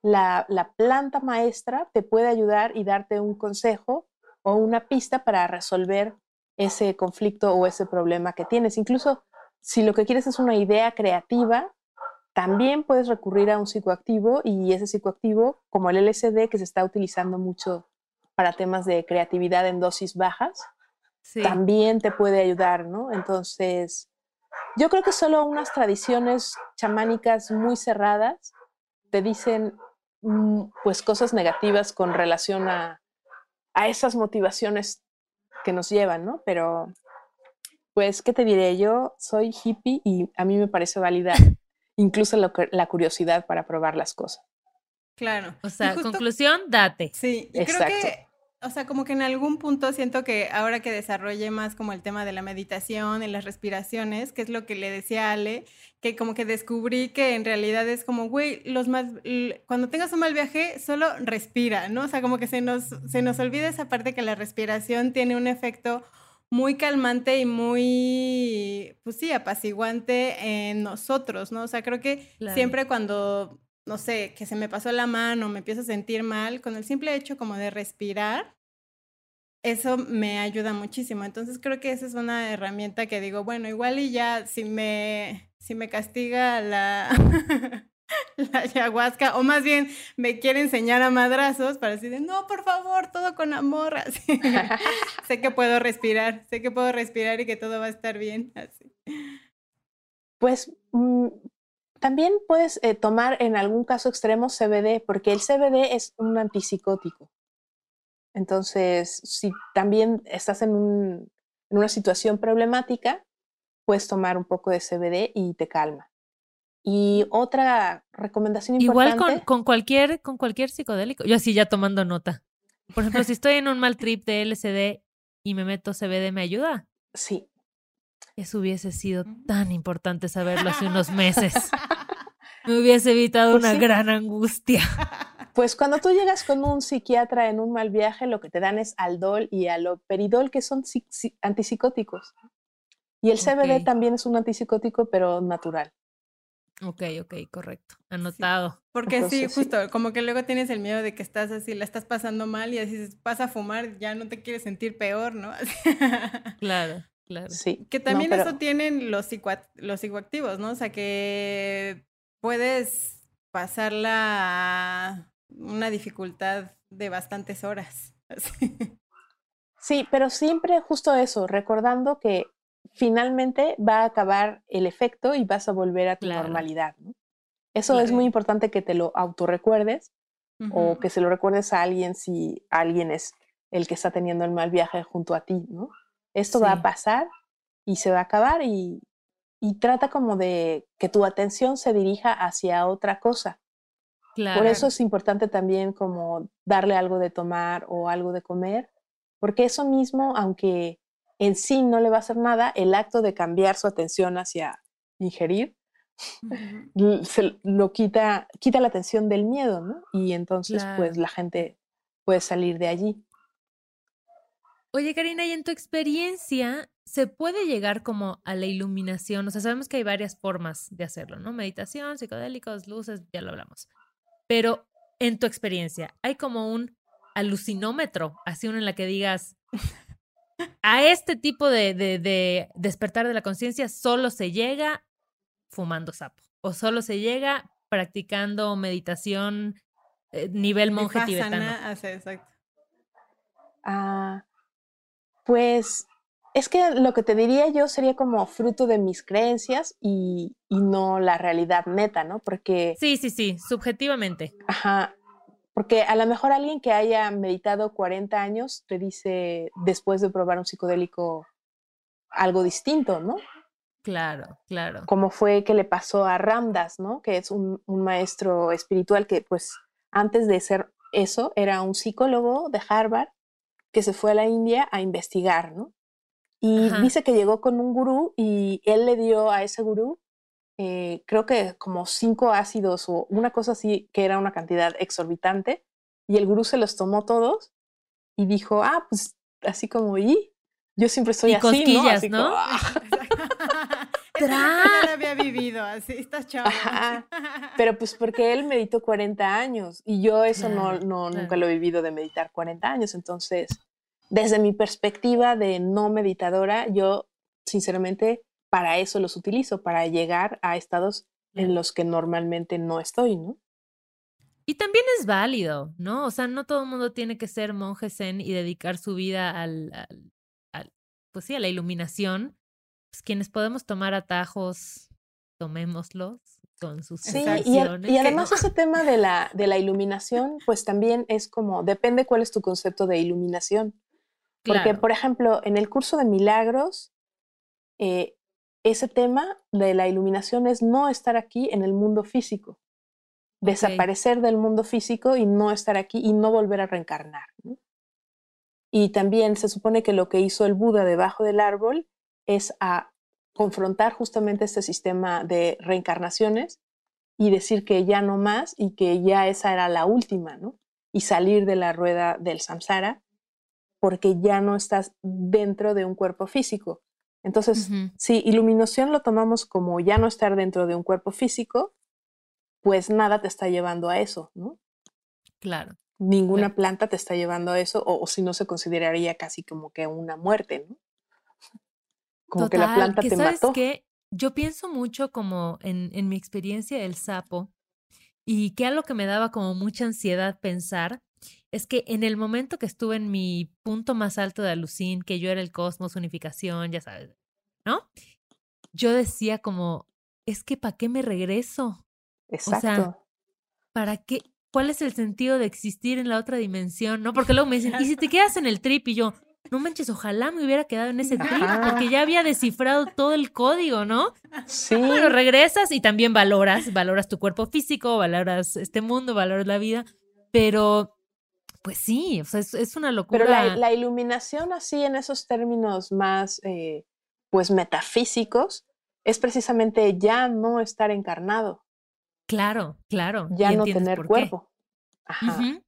la, la, planta maestra te puede ayudar y darte un consejo o una pista para resolver ese conflicto o ese problema que tienes. Incluso si lo que quieres es una idea creativa, también puedes recurrir a un psicoactivo y ese psicoactivo, como el LSD, que se está utilizando mucho para temas de creatividad en dosis bajas, también te puede ayudar, ¿no? Entonces, yo creo que solo unas tradiciones chamánicas muy cerradas te dicen mm, pues cosas negativas con relación a, a esas motivaciones que nos llevan, ¿no? Pero, pues, ¿qué te diré? Yo soy hippie y a mí me parece válida incluso la curiosidad para probar las cosas. Claro. O sea, conclusión, date. Sí, y creo que, o sea, como que en algún punto siento que ahora que desarrolle más como el tema de la meditación y las respiraciones, que es lo que le decía a Ale, que como que descubrí que en realidad es como, güey, los más, cuando tengas un mal viaje, solo respira, ¿no? O sea, como que se nos, se nos olvida esa parte que la respiración tiene un efecto muy calmante y muy, pues sí, apaciguante en nosotros, ¿no? O sea, creo que siempre cuando, no sé, que se me pasó la mano, me empiezo a sentir mal, con el simple hecho como de respirar, eso me ayuda muchísimo. Entonces creo que esa es una herramienta que digo, bueno, igual y ya si me, si me castiga la, la ayahuasca, o más bien me quiere enseñar a madrazos para decir, no, por favor, todo con amor. sé que puedo respirar, sé que puedo respirar y que todo va a estar bien. Pues mm, también puedes eh, tomar en algún caso extremo CBD, porque el CBD es un antipsicótico. Entonces, si también estás en, un, en una situación problemática, puedes tomar un poco de CBD y te calma. Y otra recomendación importante. Igual con, cualquier, con cualquier psicodélico. Yo así ya tomando nota. Por ejemplo, si estoy en un mal trip de LSD y me meto CBD, ¿me ayuda? Sí. Eso hubiese sido tan importante saberlo hace unos meses. Me hubiese evitado pues una gran angustia. Pues cuando tú llegas con un psiquiatra en un mal viaje, lo que te dan es aldol y aloperidol, que son antipsicóticos. Y el CBD también es un antipsicótico, pero natural. Ok, ok, correcto. Anotado. Porque sí, justo, como que luego tienes el miedo de que estás así, la estás pasando mal y así vas a fumar, ya no te quieres sentir peor, ¿no? claro, claro. Sí. Que también eso tienen los, los psicoactivos, ¿no? O sea, que puedes pasarla una dificultad de bastantes horas. Sí, pero siempre justo eso, recordando que finalmente va a acabar el efecto y vas a volver a tu normalidad. Eso es muy importante que te lo autorrecuerdes o que se lo recuerdes a alguien si alguien es el que está teniendo el mal viaje junto a ti, ¿no? Esto va a pasar y se va a acabar y, y trata como de que tu atención se dirija hacia otra cosa. Por eso es importante también como darle algo de tomar o algo de comer, porque eso mismo, aunque en sí no le va a hacer nada, el acto de cambiar su atención hacia ingerir, se lo quita, quita la atención del miedo, ¿no? Y entonces pues la gente puede salir de allí. Oye, Karina, y en tu experiencia, ¿se puede llegar como a la iluminación? O sea, sabemos que hay varias formas de hacerlo, ¿no? Meditación, psicodélicos, luces, ya lo hablamos. Pero en tu experiencia, ¿hay como un alucinómetro, así uno en la que digas, a este tipo de, de despertar de la conciencia solo se llega fumando sapo o solo se llega practicando meditación eh, nivel monje tibetano? exacto. Ah, pues es que lo que te diría yo sería como fruto de mis creencias y, no la realidad neta, ¿no? Porque... Sí, sí, sí, subjetivamente. Ajá, porque a lo mejor alguien que haya meditado 40 años te dice después de probar un psicodélico algo distinto, ¿no? Claro, claro. Como fue que le pasó a Ramdas, ¿no? Que es un, un maestro espiritual que pues antes de ser eso era un psicólogo de Harvard que se fue a la India a investigar, ¿no? Y dice que llegó con un gurú y él le dio a ese gurú, eh, creo que como cinco ácidos o una cosa así, que era una cantidad exorbitante, y el gurú se los tomó todos y dijo, ah, pues así como, y yo siempre estoy así, ¿no? Así ¿no? Como, había vivido, así, estás chavo. Pero pues porque él meditó 40 años y yo eso no, no nunca lo he vivido de meditar 40 años, entonces desde mi perspectiva de no meditadora, yo sinceramente para eso los utilizo, para llegar a estados en los que normalmente no estoy, ¿no? Y también es válido, ¿no? O sea, no todo el mundo tiene que ser monje zen y dedicar su vida al, pues sí, a la iluminación. Pues quienes podemos tomar atajos, tomémoslos con sus sí, y, y, además ese tema de la, de la iluminación, pues también es como, depende cuál es tu concepto de iluminación. Porque, por ejemplo, en el curso de milagros, eh, ese tema de la iluminación es no estar aquí en el mundo físico, desaparecer del mundo físico y no estar aquí y no volver a reencarnar. Y también se supone que lo que hizo el Buda debajo del árbol es a confrontar justamente este sistema de reencarnaciones y decir que ya no más y que ya esa era la última, ¿no? Y salir de la rueda del samsara porque ya no estás dentro de un cuerpo físico. Entonces, si iluminación lo tomamos como ya no estar dentro de un cuerpo físico, pues nada te está llevando a eso, ¿no? Claro. Ninguna planta te está llevando a eso, o, si no se consideraría casi como que una muerte, ¿no? Como que la planta te sabes mató. Que yo pienso mucho como en, en mi experiencia del sapo, y que algo que me daba como mucha ansiedad pensar es que en el momento que estuve en mi punto más alto de alucin, que yo era el cosmos, unificación, ya sabes, ¿no? Yo decía como, es que ¿para qué me regreso? Exacto. O sea, ¿para qué? ¿Cuál es el sentido de existir en la otra dimensión? ¿No? Porque luego me dicen, ¿y si te quedas en el trip? Y yo, no manches, ojalá me hubiera quedado en ese trip, porque ya había descifrado todo el código, ¿no? Sí. Pero regresas y también valoras, valoras tu cuerpo físico, valoras este mundo, valoras la vida, pero pues sí, o sea, es, una locura. Pero la, iluminación así en esos términos más, eh, pues, metafísicos, es precisamente ya no estar encarnado. Claro, claro. Ya no tener cuerpo. Ajá.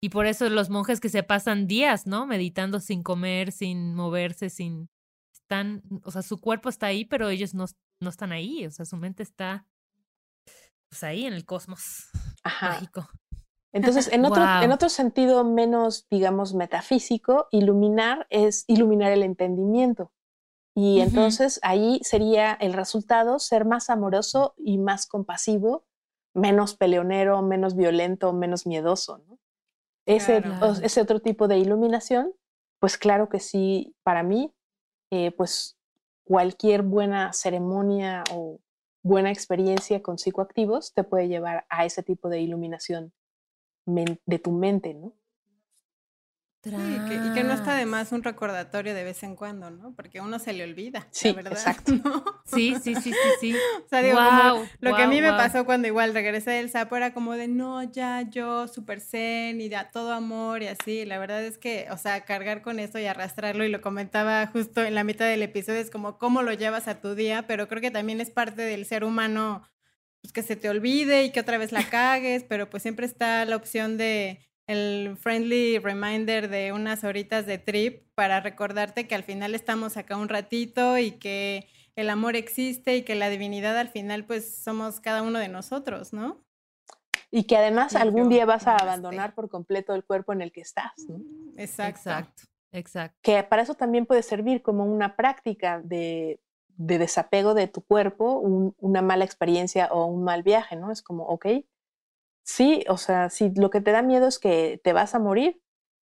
Y por eso los monjes que se pasan días, ¿no? Meditando sin comer, sin moverse, sin... Están, o sea, su cuerpo está ahí, pero ellos no, no están ahí, o sea, su mente está pues ahí en el cosmos Ajá. mágico. Entonces, en otro, en otro sentido menos, digamos, metafísico, iluminar es iluminar el entendimiento. Y entonces ahí sería el resultado ser más amoroso y más compasivo, menos peleonero, menos violento, menos miedoso. ¿no? Ese, ese otro tipo de iluminación, pues claro que sí, para mí, eh, pues cualquier buena ceremonia o buena experiencia con psicoactivos te puede llevar a ese tipo de iluminación de tu mente, ¿no? Sí, y que no está de más un recordatorio de vez en cuando, ¿no? Porque uno se le olvida, sí, la verdad. Exacto. Sí, sí, sí, sí, sí. o sea, digo, como lo que a mí me pasó cuando igual regresé del sapo era como de, no, ya yo, súper zen y ya todo amor y así. La verdad es que, o sea, cargar con eso y arrastrarlo, y lo comentaba justo en la mitad del episodio, es como cómo lo llevas a tu día, pero creo que también es parte del ser humano, pues que se te olvide y que otra vez la cagues, pero pues siempre está la opción de el friendly reminder de unas horitas de trip para recordarte que al final estamos acá un ratito y que el amor existe y que la divinidad al final pues somos cada uno de nosotros, ¿no? Y que además algún día vas a abandonar por completo el cuerpo en el que estás, ¿no? Exacto. Exacto. Que para eso también puede servir como una práctica de, desapego de tu cuerpo, una mala experiencia o un mal viaje, ¿no? Es como, ok, Sí, o sea, si lo que te da miedo es que te vas a morir,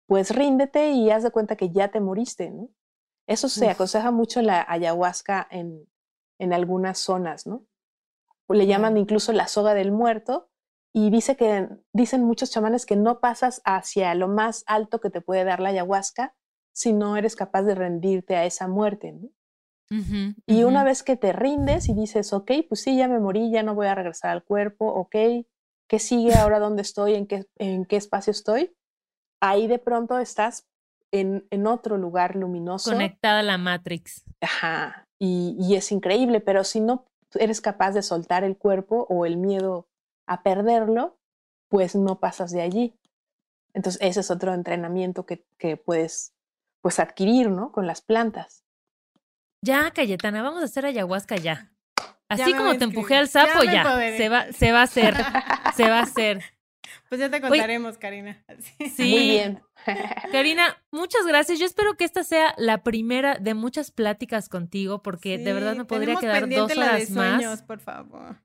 pues ríndete y haz de cuenta que ya te moriste, ¿no? Eso se aconseja mucho la ayahuasca en, en algunas zonas, ¿no? Le llaman incluso la soga del muerto y dice que, dicen muchos chamanes que no pasas hacia lo más alto que te puede dar la ayahuasca si no eres capaz de rendirte a esa muerte, ¿no? y una vez que te rindes y dices, ok, pues sí, ya me morí, ya no voy a regresar al cuerpo, ok, qué sigue ahora, dónde estoy, en qué, en qué espacio estoy, ahí de pronto estás en, en otro lugar luminoso. Conectada a la Matrix. Ajá, y, y es increíble, pero si no eres capaz de soltar el cuerpo o el miedo a perderlo, pues no pasas de allí. Entonces, ese es otro entrenamiento que, que puedes pues adquirir, ¿no? Con las plantas. Ya, Cayetana, vamos a hacer ayahuasca ya. Así como te empujé al sapo, ya, se, va, se va a hacer, se va a hacer. Pues ya te contaremos, Karina. Sí. Muy bien. Karina, muchas gracias. Yo espero que esta sea la primera de muchas pláticas contigo, porque de verdad me podría quedar dos horas más. por favor.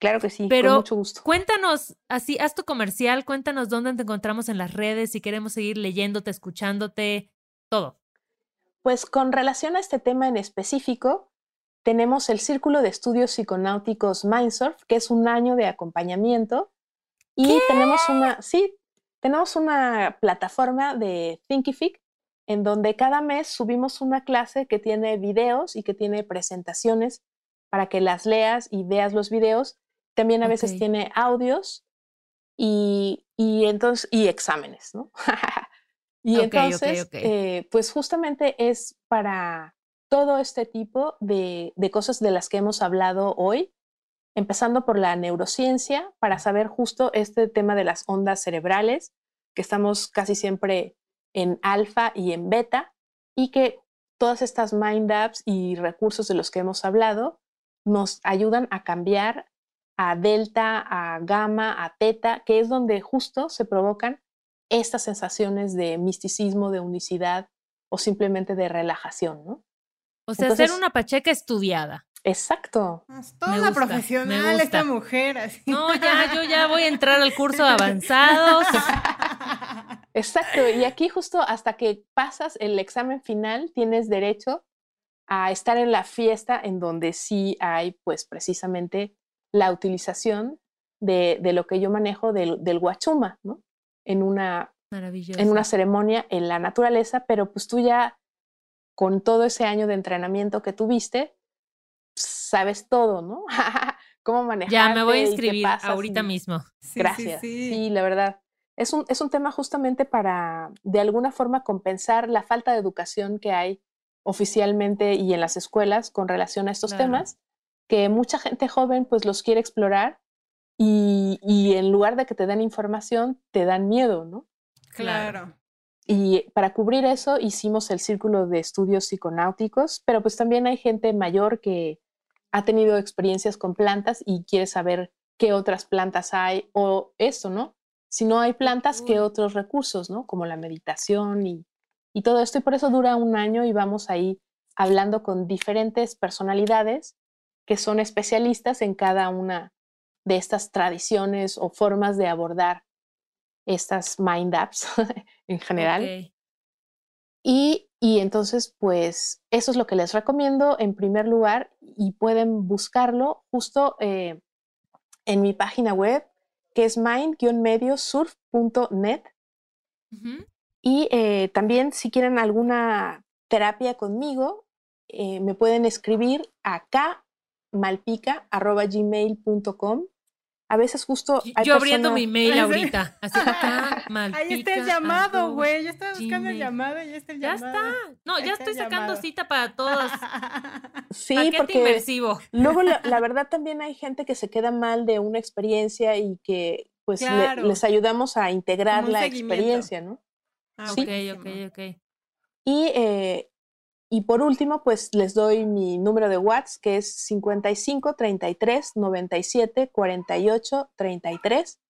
Claro que sí, Pero con mucho gusto. Cuéntanos, así, haz tu comercial, cuéntanos dónde te encontramos en las redes, si queremos seguir leyéndote, escuchándote, todo. Pues con relación a este tema en específico, tenemos el Círculo de Estudios Psiconáuticos Mindsurf, que es un año de acompañamiento. Y tenemos una, sí, tenemos una plataforma de Thinkific en donde cada mes subimos una clase que tiene videos y que tiene presentaciones para que las leas y veas los videos. También a veces tiene audios y, y, entonces, y exámenes, ¿no? y entonces, eh, pues justamente es para todo este tipo de, cosas de las que hemos hablado hoy, empezando por la neurociencia, para saber justo este tema de las ondas cerebrales, que estamos casi siempre en alfa y en beta, y que todas estas mind apps y recursos de los que hemos hablado nos ayudan a cambiar a delta, a gamma, a teta, que es donde justo se provocan estas sensaciones de misticismo, de unicidad o simplemente de relajación, ¿no? O sea, ser una pacheca estudiada. Exacto. Es toda profesional esta mujer. Así. No, ya, yo ya voy a entrar al curso de avanzados. Exacto. Y aquí justo hasta que pasas el examen final, tienes derecho a estar en la fiesta en donde sí hay, pues precisamente, la utilización de, de lo que yo manejo del, del guachuma, ¿no? En una, en una ceremonia en la naturaleza, pero pues tú ya con todo ese año de entrenamiento que tuviste, sabes todo, ¿no? Cómo manejar. Ya me voy a inscribir ahorita mismo. Gracias. Sí, la verdad. Es un, es un tema justamente para, de alguna forma, compensar la falta de educación que hay oficialmente y en las escuelas con relación a estos temas, que mucha gente joven pues los quiere explorar y, y, en lugar de que te den información, te dan miedo, ¿no? Claro. Y para cubrir eso hicimos el círculo de estudios psiconáuticos, pero pues también hay gente mayor que ha tenido experiencias con plantas y quiere saber qué otras plantas hay o eso, ¿no? Si no hay plantas, ¿qué otros recursos, ¿no? Como la meditación y, y todo esto. Y por eso dura un año y vamos ahí hablando con diferentes personalidades que son especialistas en cada una de estas tradiciones o formas de abordar estas mind apps en general. Y, y, entonces, pues eso es lo que les recomiendo en primer lugar y pueden buscarlo justo eh, en mi página web que es mind-mediosurf.net. Y eh, también si quieren alguna terapia conmigo, eh, me pueden escribir a kmalpica.gmail.com a veces justo... Yo abriendo mi mail ahorita. Así acá, Ahí está el llamado, güey. Yo estaba buscando el llamado y está el ya llamado. Ya está. No, ya estoy sacando cita para todos. Sí, porque inmersivo. luego la, verdad también hay gente que se queda mal de una experiencia y que pues les ayudamos a integrar la experiencia, ¿no? Ah, sí. Ok, ok, ok. Y eh, y por último, pues les doy mi número de WhatsApp, que es 55 33 97 48 33.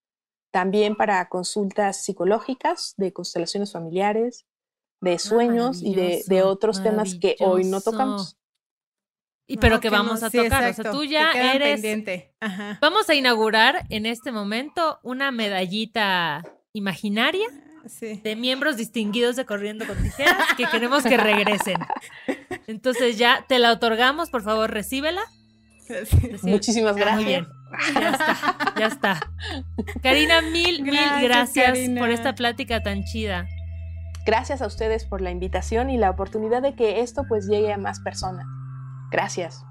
También para consultas psicológicas de constelaciones familiares, de ah, sueños y de, otros temas que hoy no tocamos. Y pero que, vamos a tocar. o sea, tú ya eres. Vamos a inaugurar en este momento una medallita imaginaria de miembros distinguidos de Corriendo con Tijeras que queremos que regresen. Entonces ya te la otorgamos, por favor, recíbela. Muchísimas gracias. Muy bien. Ya está, ya está. Karina, mil, mil gracias por esta plática tan chida. Gracias a ustedes por la invitación y la oportunidad de que esto pues llegue a más personas. Gracias.